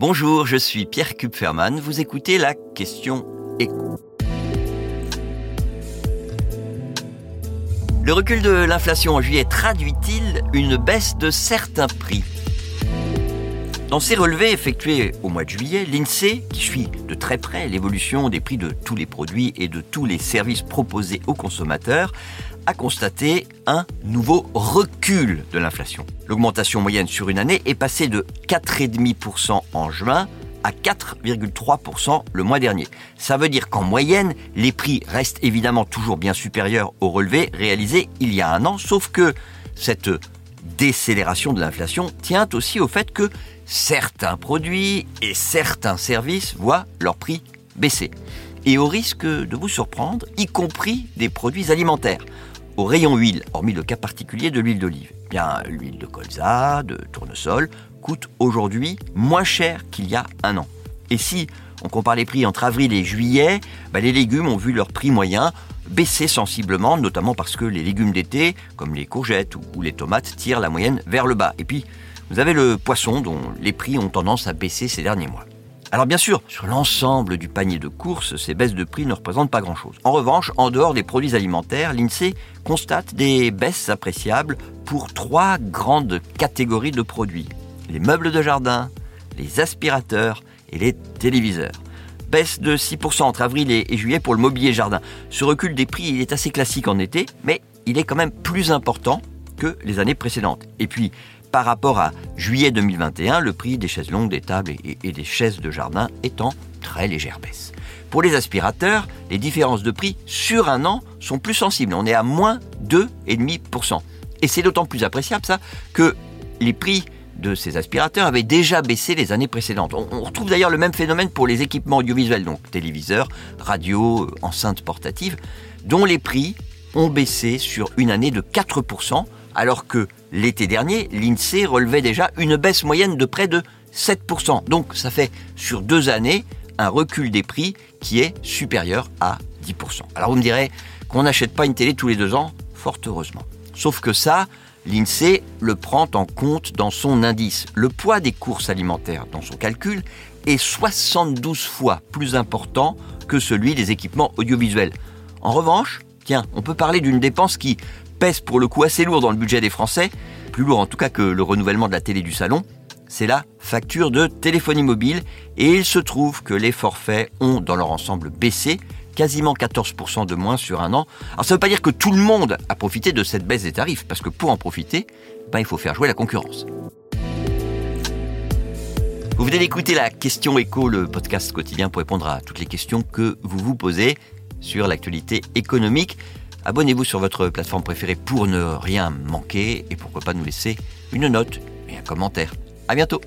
Bonjour, je suis Pierre Kupferman. Vous écoutez la question écho. Le recul de l'inflation en juillet traduit-il une baisse de certains prix? Dans ses relevés effectués au mois de juillet, l'INSEE, qui suit de très près l'évolution des prix de tous les produits et de tous les services proposés aux consommateurs, a constaté un nouveau recul de l'inflation. L'augmentation moyenne sur une année est passée de 4,5% en juin à 4,3% le mois dernier. Ça veut dire qu'en moyenne, les prix restent évidemment toujours bien supérieurs aux relevés réalisés il y a un an, sauf que cette décélération de l'inflation tient aussi au fait que certains produits et certains services voient leur prix baisser. Et au risque de vous surprendre, y compris des produits alimentaires au rayon huile, hormis le cas particulier de l'huile d'olive. Eh bien, l'huile de colza, de tournesol, coûte aujourd'hui moins cher qu'il y a un an. Et si on compare les prix entre avril et juillet, bah, les légumes ont vu leur prix moyen baisser sensiblement, notamment parce que les légumes d'été, comme les courgettes ou les tomates, tirent la moyenne vers le bas. Et puis, vous avez le poisson dont les prix ont tendance à baisser ces derniers mois. Alors bien sûr, sur l'ensemble du panier de courses, ces baisses de prix ne représentent pas grand-chose. En revanche, en dehors des produits alimentaires, l'INSEE constate des baisses appréciables pour trois grandes catégories de produits. Les meubles de jardin, les aspirateurs et les téléviseurs. Baisse de 6% entre avril et juillet pour le mobilier jardin. Ce recul des prix est assez classique en été, mais il est quand même plus important que les années précédentes. Et puis, par rapport à juillet 2021, le prix des chaises longues, des tables et, des chaises de jardin est en très légère baisse. Pour les aspirateurs, les différences de prix sur un an sont plus sensibles. On est à moins 2,5%. Et c'est d'autant plus appréciable ça que les prix de ces aspirateurs avaient déjà baissé les années précédentes. On, retrouve d'ailleurs le même phénomène pour les équipements audiovisuels, donc téléviseurs, radio, enceintes portatives, dont les prix ont baissé sur une année de 4%, alors que l'été dernier, l'INSEE relevait déjà une baisse moyenne de près de 7%. Donc ça fait sur deux années un recul des prix qui est supérieur à 10%. Alors vous me direz qu'on n'achète pas une télé tous les deux ans, fort heureusement. Sauf que ça, l'INSEE le prend en compte dans son indice. Le poids des courses alimentaires dans son calcul est 72 fois plus important que celui des équipements audiovisuels. En revanche, tiens, on peut parler d'une dépense qui pèse pour le coup assez lourd dans le budget des Français, plus lourd en tout cas que le renouvellement de la télé du salon, c'est la facture de téléphonie mobile et il se trouve que les forfaits ont dans leur ensemble baissé, quasiment 14% de moins sur un an. Alors ça ne veut pas dire que tout le monde a profité de cette baisse des tarifs, parce que pour en profiter, ben, il faut faire jouer la concurrence. Vous venez d'écouter la question écho, le podcast quotidien pour répondre à toutes les questions que vous vous posez sur l'actualité économique. Abonnez-vous sur votre plateforme préférée pour ne rien manquer et pourquoi pas nous laisser une note et un commentaire. À bientôt